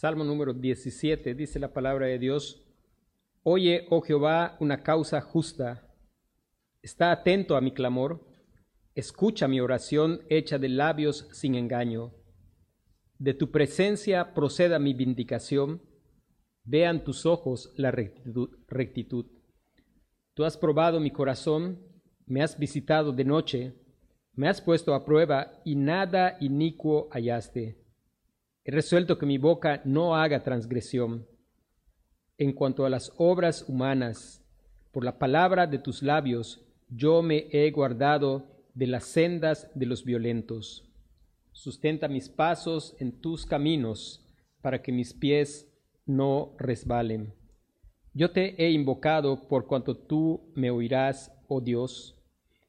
Salmo número 17, dice la palabra de Dios, Oye, oh Jehová, una causa justa, está atento a mi clamor, escucha mi oración hecha de labios sin engaño. De tu presencia proceda mi vindicación, vean tus ojos la rectitud. Tú has probado mi corazón, me has visitado de noche, me has puesto a prueba y nada inicuo hallaste. He resuelto que mi boca no haga transgresión. En cuanto a las obras humanas, por la palabra de tus labios, yo me he guardado de las sendas de los violentos. Sustenta mis pasos en tus caminos, para que mis pies no resbalen. Yo te he invocado por cuanto tú me oirás, oh Dios.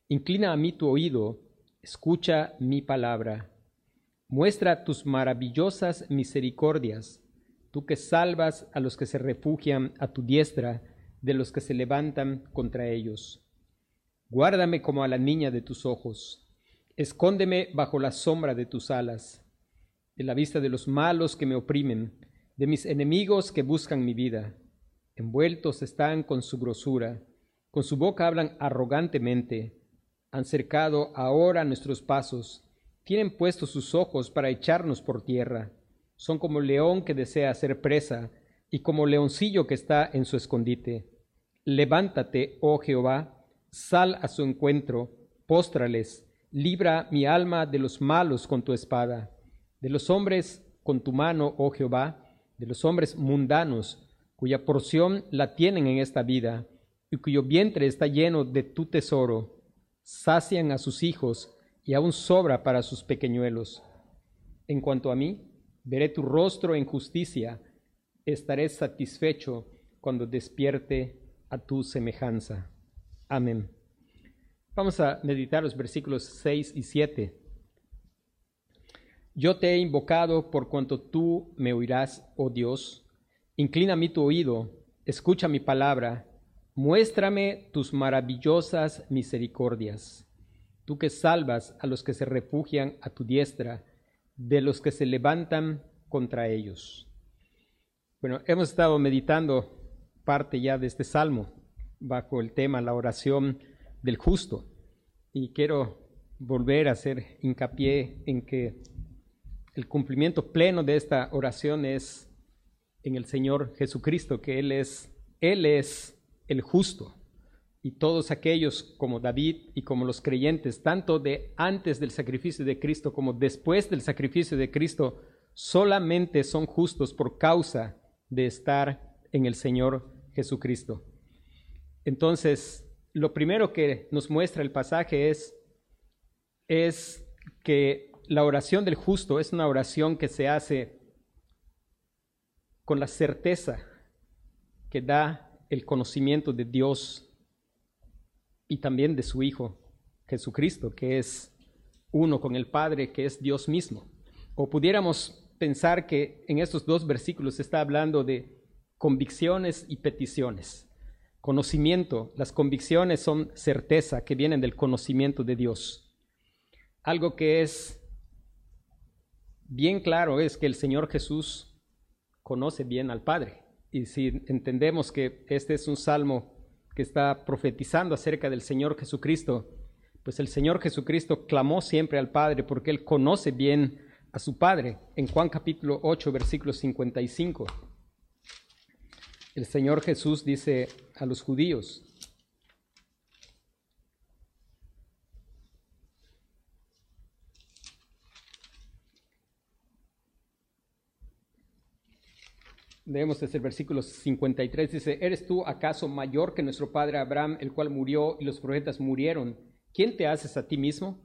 Inclina a mí tu oído, escucha mi palabra. Muestra tus maravillosas misericordias, tú que salvas a los que se refugian a tu diestra, de los que se levantan contra ellos. Guárdame como a la niña de tus ojos Escóndeme bajo la sombra de tus alas, de la vista de los malos que me oprimen, de mis enemigos que buscan mi vida. Envueltos están con su grosura, con su boca hablan arrogantemente, han cercado ahora nuestros pasos, tienen puestos sus ojos para echarnos por tierra. Son como león que desea ser presa, y como leoncillo que está en su escondite. Levántate, oh Jehová, sal a su encuentro, póstrales, Libra mi alma de los malos con tu espada, de los hombres con tu mano, oh Jehová, de los hombres mundanos, cuya porción la tienen en esta vida, y cuyo vientre está lleno de tu tesoro. Sacian a sus hijos, y aún sobra para sus pequeñuelos. En cuanto a mí, veré tu rostro en justicia, estaré satisfecho cuando despierte a tu semejanza. Amén. Vamos a meditar los versículos 6 y 7. Yo te he invocado por cuanto tú me oirás, oh Dios. Inclina mi tu oído, escucha mi palabra, muéstrame tus maravillosas misericordias. Tú que salvas a los que se refugian a tu diestra, de los que se levantan contra ellos. Bueno, hemos estado meditando parte ya de este salmo bajo el tema la oración del justo. Y quiero volver a hacer hincapié en que el cumplimiento pleno de esta oración es en el Señor Jesucristo, que Él es, Él es el justo. Y todos aquellos como David y como los creyentes, tanto de antes del sacrificio de Cristo como después del sacrificio de Cristo, solamente son justos por causa de estar en el Señor Jesucristo. Entonces, lo primero que nos muestra el pasaje es, es que la oración del justo es una oración que se hace con la certeza que da el conocimiento de Dios y también de su Hijo Jesucristo, que es uno con el Padre, que es Dios mismo. O pudiéramos pensar que en estos dos versículos se está hablando de convicciones y peticiones. Conocimiento, las convicciones son certeza que vienen del conocimiento de Dios. Algo que es bien claro es que el Señor Jesús conoce bien al Padre. Y si entendemos que este es un salmo está profetizando acerca del Señor Jesucristo, pues el Señor Jesucristo clamó siempre al Padre porque Él conoce bien a su Padre. En Juan capítulo 8, versículo 55. El Señor Jesús dice a los judíos, Leemos desde el versículo 53, dice, ¿eres tú acaso mayor que nuestro padre Abraham, el cual murió y los profetas murieron? ¿Quién te haces a ti mismo?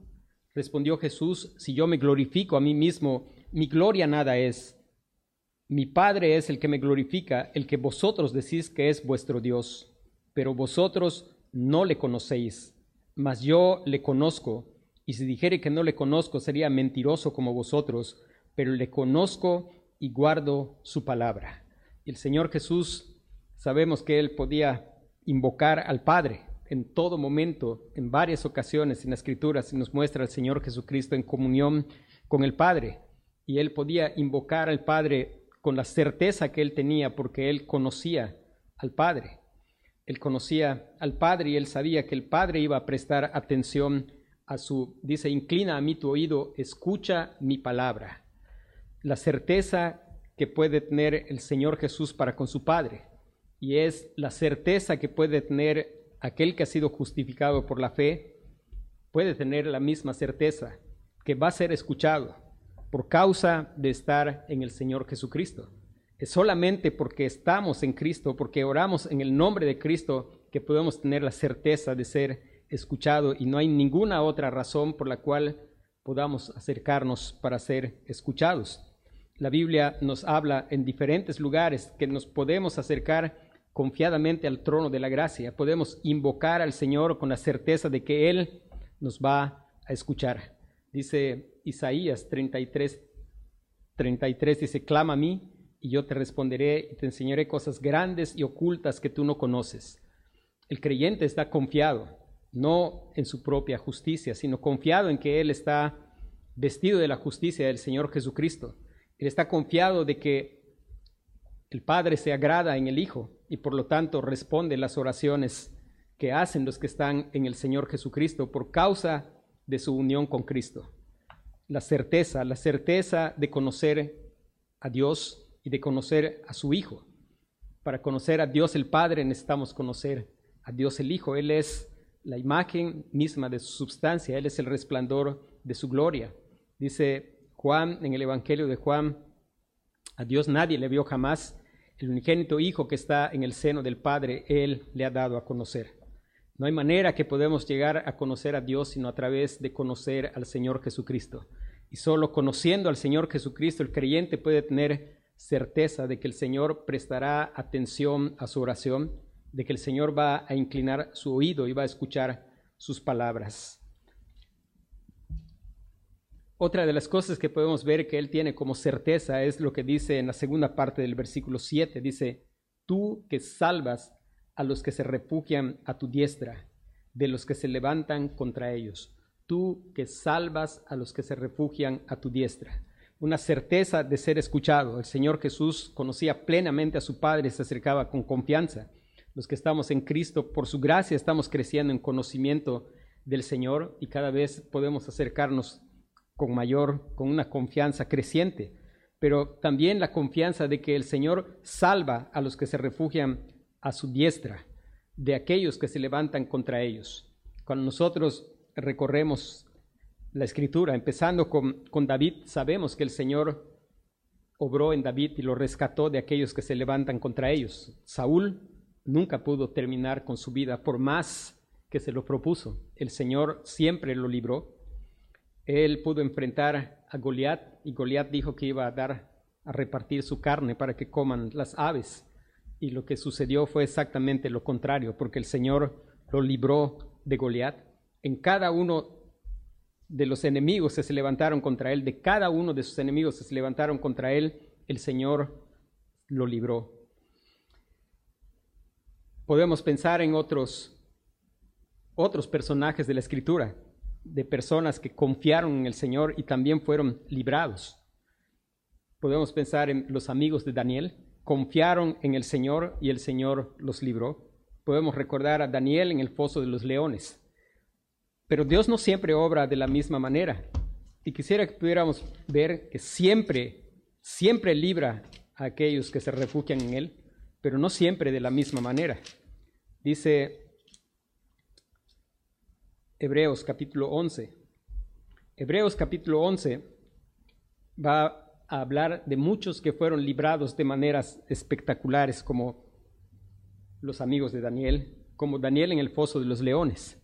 Respondió Jesús, si yo me glorifico a mí mismo, mi gloria nada es. Mi Padre es el que me glorifica, el que vosotros decís que es vuestro Dios, pero vosotros no le conocéis, mas yo le conozco, y si dijere que no le conozco sería mentiroso como vosotros, pero le conozco y guardo su palabra. El Señor Jesús, sabemos que él podía invocar al Padre en todo momento, en varias ocasiones en la Escritura se nos muestra al Señor Jesucristo en comunión con el Padre, y él podía invocar al Padre con la certeza que él tenía porque él conocía al Padre. Él conocía al Padre y él sabía que el Padre iba a prestar atención a su, dice, inclina a mí tu oído, escucha mi palabra. La certeza que puede tener el Señor Jesús para con su Padre y es la certeza que puede tener aquel que ha sido justificado por la fe, puede tener la misma certeza que va a ser escuchado por causa de estar en el Señor Jesucristo. Es solamente porque estamos en Cristo, porque oramos en el nombre de Cristo, que podemos tener la certeza de ser escuchado y no hay ninguna otra razón por la cual podamos acercarnos para ser escuchados. La Biblia nos habla en diferentes lugares que nos podemos acercar confiadamente al trono de la gracia, podemos invocar al Señor con la certeza de que Él nos va a escuchar. Dice Isaías 33, 33, dice, clama a mí y yo te responderé y te enseñaré cosas grandes y ocultas que tú no conoces. El creyente está confiado, no en su propia justicia, sino confiado en que Él está vestido de la justicia del Señor Jesucristo. Él está confiado de que el Padre se agrada en el Hijo y por lo tanto responde las oraciones que hacen los que están en el Señor Jesucristo por causa de su unión con Cristo. La certeza, la certeza de conocer a Dios y de conocer a su Hijo. Para conocer a Dios el Padre necesitamos conocer a Dios el Hijo. Él es la imagen misma de su substancia, Él es el resplandor de su gloria. Dice Juan en el Evangelio de Juan, a Dios nadie le vio jamás, el unigénito Hijo que está en el seno del Padre, Él le ha dado a conocer. No hay manera que podemos llegar a conocer a Dios sino a través de conocer al Señor Jesucristo. Y solo conociendo al Señor Jesucristo el creyente puede tener certeza de que el Señor prestará atención a su oración, de que el Señor va a inclinar su oído y va a escuchar sus palabras. Otra de las cosas que podemos ver que Él tiene como certeza es lo que dice en la segunda parte del versículo 7. Dice, tú que salvas a los que se refugian a tu diestra, de los que se levantan contra ellos. Tú que salvas a los que se refugian a tu diestra. Una certeza de ser escuchado. El Señor Jesús conocía plenamente a su Padre y se acercaba con confianza. Los que estamos en Cristo, por su gracia, estamos creciendo en conocimiento del Señor y cada vez podemos acercarnos con mayor, con una confianza creciente, pero también la confianza de que el Señor salva a los que se refugian a su diestra de aquellos que se levantan contra ellos. Cuando nosotros recorremos la escritura, empezando con, con David, sabemos que el Señor obró en David y lo rescató de aquellos que se levantan contra ellos. Saúl nunca pudo terminar con su vida por más que se lo propuso. El Señor siempre lo libró. Él pudo enfrentar a Goliat y Goliat dijo que iba a dar a repartir su carne para que coman las aves. Y lo que sucedió fue exactamente lo contrario, porque el Señor lo libró de Goliat. En cada uno de los enemigos que se levantaron contra él, de cada uno de sus enemigos que se levantaron contra él, el Señor lo libró. Podemos pensar en otros otros personajes de la escritura, de personas que confiaron en el Señor y también fueron librados. Podemos pensar en los amigos de Daniel, confiaron en el Señor y el Señor los libró. Podemos recordar a Daniel en el foso de los leones. Pero Dios no siempre obra de la misma manera. Y quisiera que pudiéramos ver que siempre, siempre libra a aquellos que se refugian en Él, pero no siempre de la misma manera. Dice Hebreos capítulo 11. Hebreos capítulo 11 va a hablar de muchos que fueron librados de maneras espectaculares, como los amigos de Daniel, como Daniel en el foso de los leones.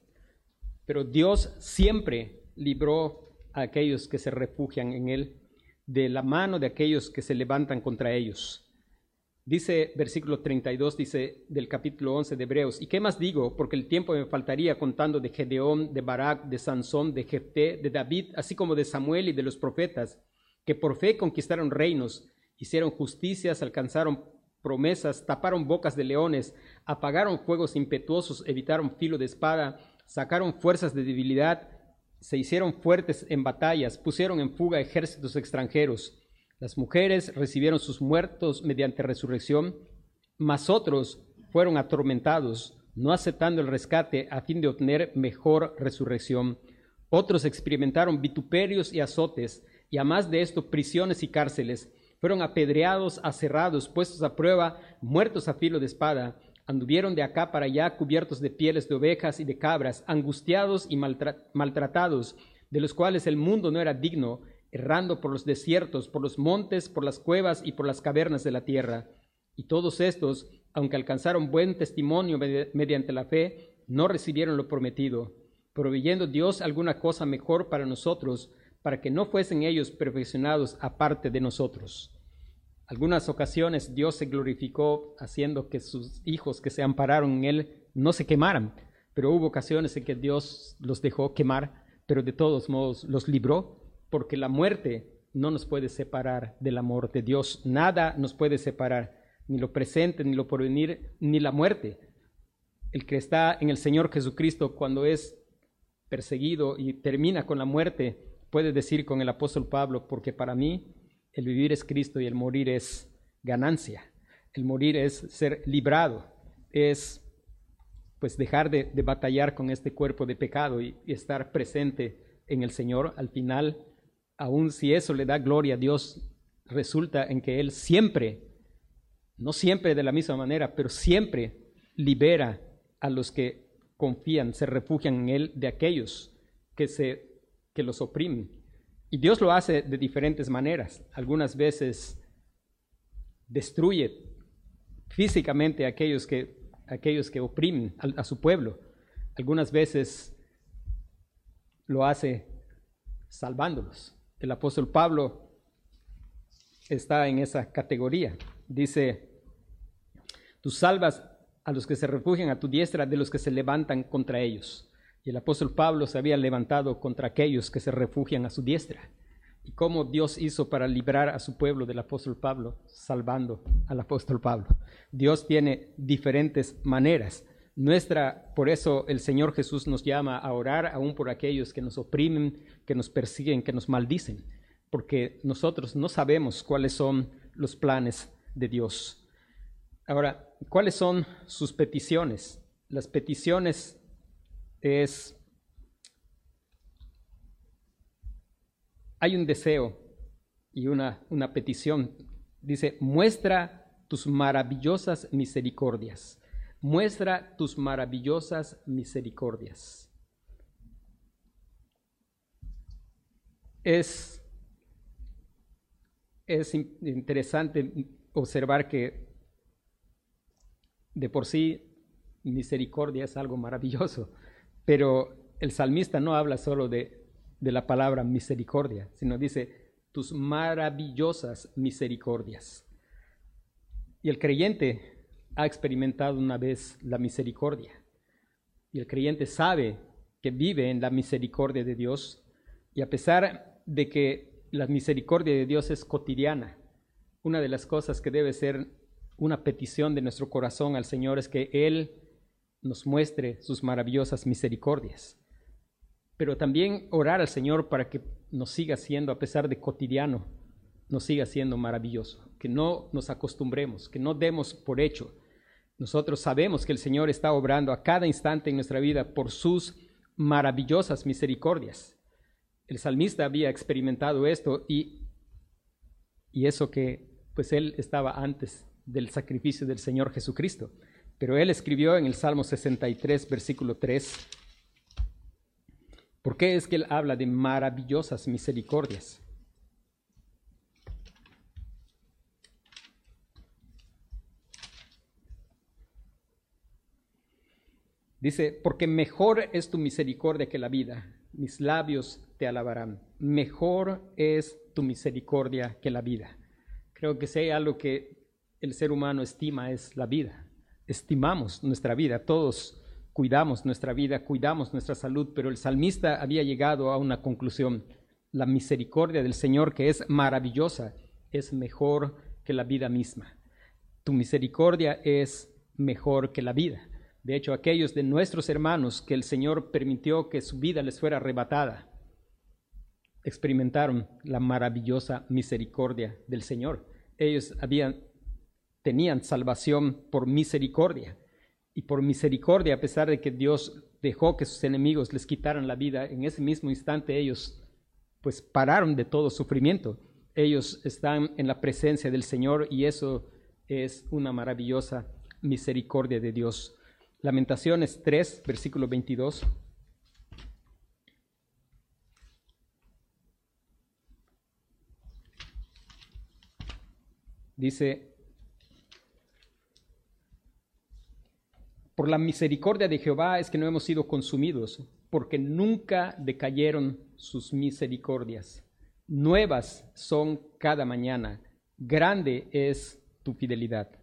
Pero Dios siempre libró a aquellos que se refugian en Él de la mano de aquellos que se levantan contra ellos. Dice versículo 32, dice del capítulo 11 de Hebreos, ¿y qué más digo? Porque el tiempo me faltaría contando de Gedeón, de Barak, de Sansón, de Jefté, de David, así como de Samuel y de los profetas que por fe conquistaron reinos, hicieron justicias, alcanzaron promesas, taparon bocas de leones, apagaron fuegos impetuosos, evitaron filo de espada, sacaron fuerzas de debilidad, se hicieron fuertes en batallas, pusieron en fuga ejércitos extranjeros, Las mujeres recibieron sus muertos mediante resurrección, mas otros fueron atormentados, no aceptando el rescate a fin de obtener mejor resurrección. Otros experimentaron vituperios y azotes, y a más de esto prisiones y cárceles. Fueron apedreados, aserrados, puestos a prueba, muertos a filo de espada. Anduvieron de acá para allá cubiertos de pieles de ovejas y de cabras, angustiados y maltratados, de los cuales el mundo no era digno, errando por los desiertos, por los montes, por las cuevas y por las cavernas de la tierra. Y todos estos, aunque alcanzaron buen testimonio mediante la fe, no recibieron lo prometido, proveyendo Dios alguna cosa mejor para nosotros, para que no fuesen ellos perfeccionados aparte de nosotros. Algunas ocasiones Dios se glorificó haciendo que sus hijos que se ampararon en Él no se quemaran, pero hubo ocasiones en que Dios los dejó quemar, pero de todos modos los libró porque la muerte no nos puede separar del amor de Dios. Nada nos puede separar, ni lo presente, ni lo porvenir, ni la muerte. El que está en el Señor Jesucristo cuando es perseguido y termina con la muerte, puede decir con el apóstol Pablo, porque para mí el vivir es Cristo y el morir es ganancia. El morir es ser librado, es pues dejar de, batallar con este cuerpo de pecado y estar presente en el Señor. Al final aun si eso le da gloria a Dios, resulta en que Él siempre, no siempre de la misma manera, pero siempre libera a los que confían, se refugian en Él de aquellos que, se, que los oprimen. Y Dios lo hace de diferentes maneras. Algunas veces destruye físicamente a aquellos que, aquellos que oprimen a su pueblo. Algunas veces lo hace salvándolos. El apóstol Pablo está en esa categoría. Dice, tú salvas a los que se refugian a tu diestra de los que se levantan contra ellos. Y el apóstol Pablo se había levantado contra aquellos que se refugian a su diestra. ¿Y cómo Dios hizo para librar a su pueblo del apóstol Pablo? Salvando al apóstol Pablo. Dios tiene diferentes maneras. Nuestra, por eso el Señor Jesús nos llama a orar aún por aquellos que nos oprimen, que nos persiguen, que nos maldicen, porque nosotros no sabemos cuáles son los planes de Dios. Ahora, ¿cuáles son sus peticiones? Las peticiones es, hay un deseo y una, una petición. Dice, muestra tus maravillosas misericordias muestra tus maravillosas misericordias. Es, es interesante observar que de por sí misericordia es algo maravilloso, pero el salmista no habla solo de, de la palabra misericordia, sino dice tus maravillosas misericordias. Y el creyente ha experimentado una vez la misericordia. Y el creyente sabe que vive en la misericordia de Dios. Y a pesar de que la misericordia de Dios es cotidiana, una de las cosas que debe ser una petición de nuestro corazón al Señor es que Él nos muestre sus maravillosas misericordias. Pero también orar al Señor para que nos siga siendo, a pesar de cotidiano, nos siga siendo maravilloso. Que no nos acostumbremos, que no demos por hecho nosotros sabemos que el Señor está obrando a cada instante en nuestra vida por sus maravillosas misericordias. El salmista había experimentado esto y, y eso que pues él estaba antes del sacrificio del Señor Jesucristo. Pero él escribió en el Salmo 63, versículo 3, ¿por qué es que él habla de maravillosas misericordias? Dice, porque mejor es tu misericordia que la vida, mis labios te alabarán. Mejor es tu misericordia que la vida. Creo que hay algo que el ser humano estima es la vida. Estimamos nuestra vida, todos cuidamos nuestra vida, cuidamos nuestra salud, pero el salmista había llegado a una conclusión. La misericordia del Señor, que es maravillosa, es mejor que la vida misma. Tu misericordia es mejor que la vida. De hecho, aquellos de nuestros hermanos que el Señor permitió que su vida les fuera arrebatada, experimentaron la maravillosa misericordia del Señor. Ellos habían, tenían salvación por misericordia. Y por misericordia, a pesar de que Dios dejó que sus enemigos les quitaran la vida, en ese mismo instante ellos pues pararon de todo sufrimiento. Ellos están en la presencia del Señor y eso es una maravillosa misericordia de Dios. Lamentaciones 3, versículo 22. Dice, por la misericordia de Jehová es que no hemos sido consumidos, porque nunca decayeron sus misericordias. Nuevas son cada mañana. Grande es tu fidelidad.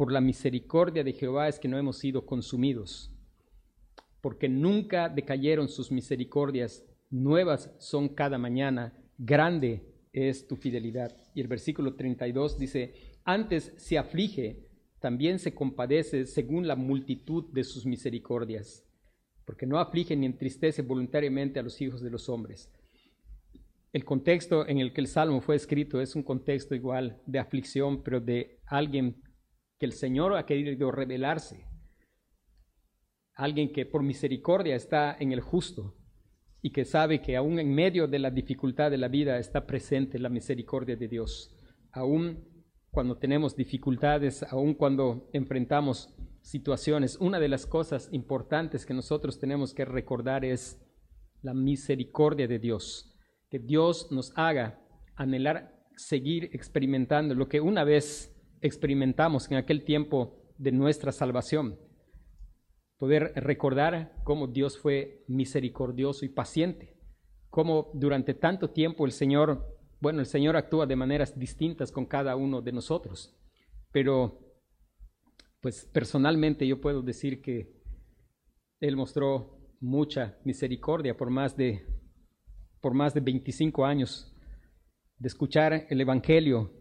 Por la misericordia de Jehová es que no hemos sido consumidos, porque nunca decayeron sus misericordias. Nuevas son cada mañana. Grande es tu fidelidad. Y el versículo 32 dice, antes se aflige, también se compadece según la multitud de sus misericordias, porque no aflige ni entristece voluntariamente a los hijos de los hombres. El contexto en el que el salmo fue escrito es un contexto igual de aflicción, pero de alguien que el Señor ha querido revelarse, alguien que por misericordia está en el justo, y que sabe que aún en medio de la dificultad de la vida está presente la misericordia de Dios. Aún cuando tenemos dificultades, aún cuando enfrentamos situaciones, una de las cosas importantes que nosotros tenemos que recordar es la misericordia de Dios. Que Dios nos haga anhelar seguir experimentando lo que una vez experimentamos en aquel tiempo de nuestra salvación. Poder recordar cómo Dios fue misericordioso y paciente, cómo durante tanto tiempo el Señor, bueno, el Señor actúa de maneras distintas con cada uno de nosotros, pero pues personalmente yo puedo decir que Él mostró mucha misericordia por más de, por más de 25 años de escuchar el Evangelio,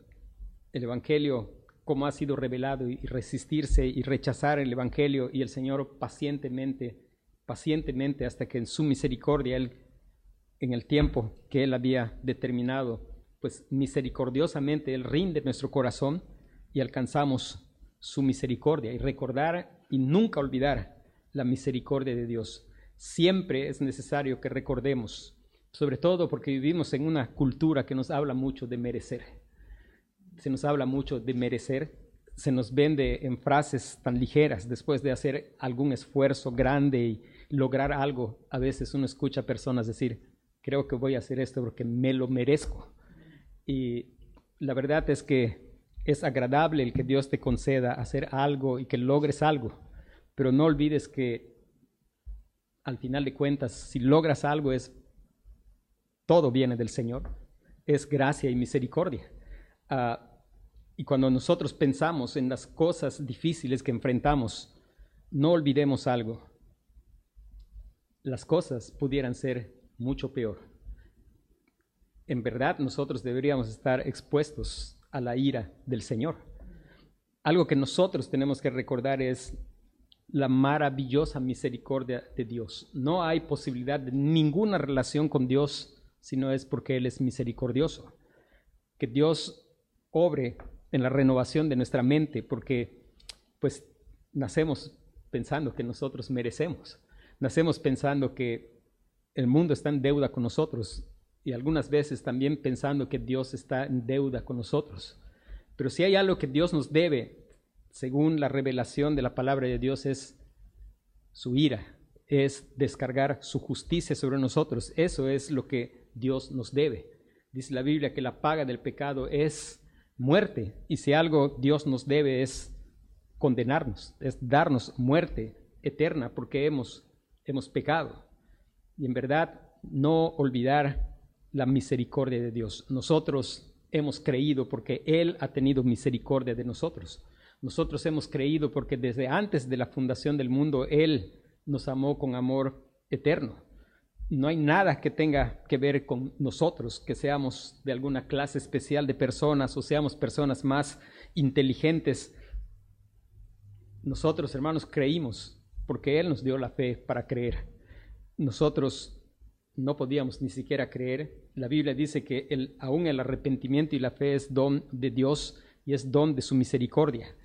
el Evangelio cómo ha sido revelado y resistirse y rechazar el Evangelio y el Señor pacientemente, pacientemente hasta que en su misericordia, en el tiempo que Él había determinado, pues misericordiosamente Él rinde nuestro corazón y alcanzamos su misericordia y recordar y nunca olvidar la misericordia de Dios. Siempre es necesario que recordemos, sobre todo porque vivimos en una cultura que nos habla mucho de merecer se nos habla mucho de merecer, se nos vende en frases tan ligeras después de hacer algún esfuerzo grande y lograr algo. A veces uno escucha a personas decir, creo que voy a hacer esto porque me lo merezco. Y la verdad es que es agradable el que Dios te conceda hacer algo y que logres algo, pero no olvides que al final de cuentas, si logras algo es todo viene del Señor, es gracia y misericordia. Ah, y cuando nosotros pensamos en las cosas difíciles que enfrentamos, no olvidemos algo. Las cosas pudieran ser mucho peor. En verdad nosotros deberíamos estar expuestos a la ira del Señor. Algo que nosotros tenemos que recordar es la maravillosa misericordia de Dios. No hay posibilidad de ninguna relación con Dios si no es porque Él es misericordioso. Que Dios obre en la renovación de nuestra mente, porque pues nacemos pensando que nosotros merecemos, nacemos pensando que el mundo está en deuda con nosotros y algunas veces también pensando que Dios está en deuda con nosotros. Pero si hay algo que Dios nos debe, según la revelación de la palabra de Dios, es su ira, es descargar su justicia sobre nosotros. Eso es lo que Dios nos debe. Dice la Biblia que la paga del pecado es muerte. Y si algo Dios nos debe es condenarnos, es darnos muerte eterna porque hemos, hemos pecado. Y en verdad no olvidar la misericordia de Dios. Nosotros hemos creído porque Él ha tenido misericordia de nosotros. Nosotros hemos creído porque desde antes de la fundación del mundo Él nos amó con amor eterno no hay nada que tenga que ver con nosotros, que seamos de alguna clase especial de personas o seamos personas más inteligentes. Nosotros, hermanos, creímos porque Él nos dio la fe para creer. Nosotros no podíamos ni siquiera creer. La Biblia dice que el, aún el arrepentimiento y la fe es don de Dios y es don de su misericordia.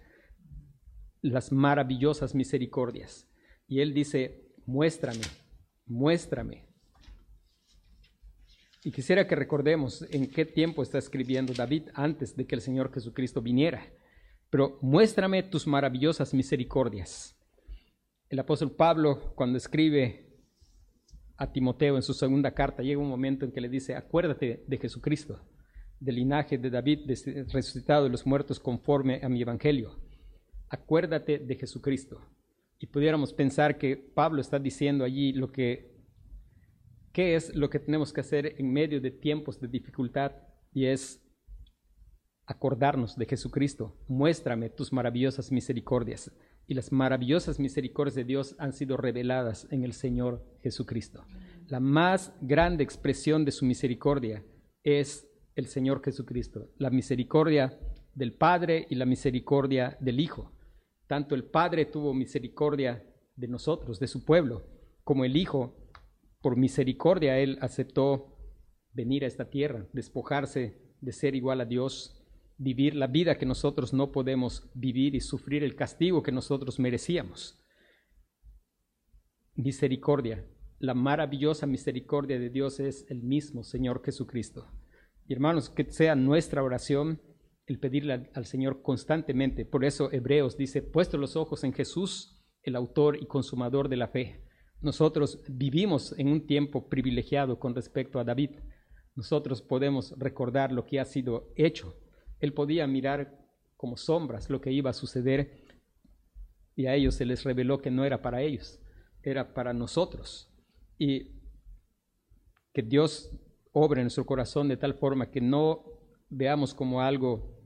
Las maravillosas misericordias. Y Él dice, muéstrame, muéstrame. Y quisiera que recordemos en qué tiempo está escribiendo David antes de que el Señor Jesucristo viniera. Pero muéstrame tus maravillosas misericordias. El apóstol Pablo, cuando escribe a Timoteo en su segunda carta, llega un momento en que le dice, acuérdate de Jesucristo, del linaje de David, resucitado de los muertos conforme a mi evangelio. Acuérdate de Jesucristo. Y pudiéramos pensar que Pablo está diciendo allí lo que, qué es lo que tenemos que hacer en medio de tiempos de dificultad, y es acordarnos de Jesucristo. Muéstrame tus maravillosas misericordias y las maravillosas misericordias de Dios han sido reveladas en el Señor Jesucristo. La más grande expresión de su misericordia es el Señor Jesucristo, la misericordia del Padre y la misericordia del Hijo. Tanto el Padre tuvo misericordia de nosotros, de su pueblo, como el Hijo, por misericordia, Él aceptó venir a esta tierra, despojarse de ser igual a Dios vivir la vida que nosotros no podemos vivir y sufrir el castigo que nosotros merecíamos. Misericordia, la maravillosa misericordia de Dios es el mismo Señor Jesucristo. Y hermanos, que sea nuestra oración el pedirle al, Señor constantemente. Por eso Hebreos dice, puesto los ojos en Jesús, el autor y consumador de la fe. Nosotros vivimos en un tiempo privilegiado con respecto a David. Nosotros podemos recordar lo que ha sido hecho él podía mirar como sombras lo que iba a suceder y a ellos se les reveló que no era para ellos, era para nosotros. Y que Dios obre en nuestro corazón de tal forma que no veamos como algo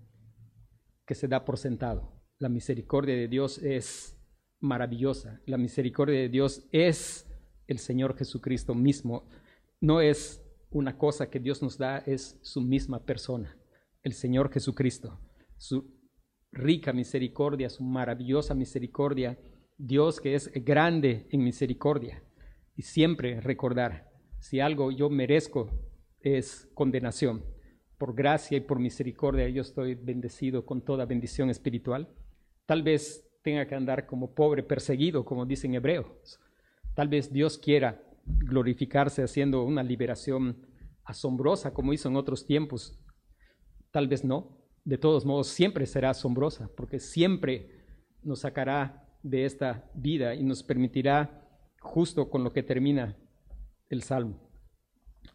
que se da por sentado. La misericordia de Dios es maravillosa. La misericordia de Dios es el Señor Jesucristo mismo. No es una cosa que Dios nos da, es su misma persona el Señor Jesucristo, su rica misericordia, su maravillosa misericordia, Dios que es grande en misericordia. Y siempre recordar, si algo yo merezco es condenación. Por gracia y por misericordia yo estoy bendecido con toda bendición espiritual. Tal vez tenga que andar como pobre, perseguido, como dicen hebreos. Tal vez Dios quiera glorificarse haciendo una liberación asombrosa como hizo en otros tiempos tal vez no. De todos modos, siempre será asombrosa, porque siempre nos sacará de esta vida y nos permitirá, justo con lo que termina el Salmo.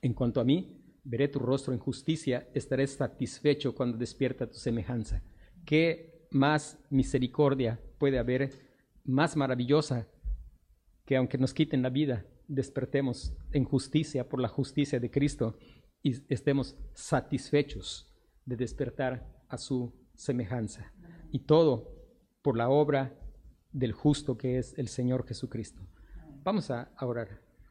En cuanto a mí, veré tu rostro en justicia, estaré satisfecho cuando despierta tu semejanza. ¿Qué más misericordia puede haber, más maravillosa, que aunque nos quiten la vida, despertemos en justicia por la justicia de Cristo y estemos satisfechos de despertar a su semejanza. Y todo por la obra del justo que es el Señor Jesucristo. Vamos a orar.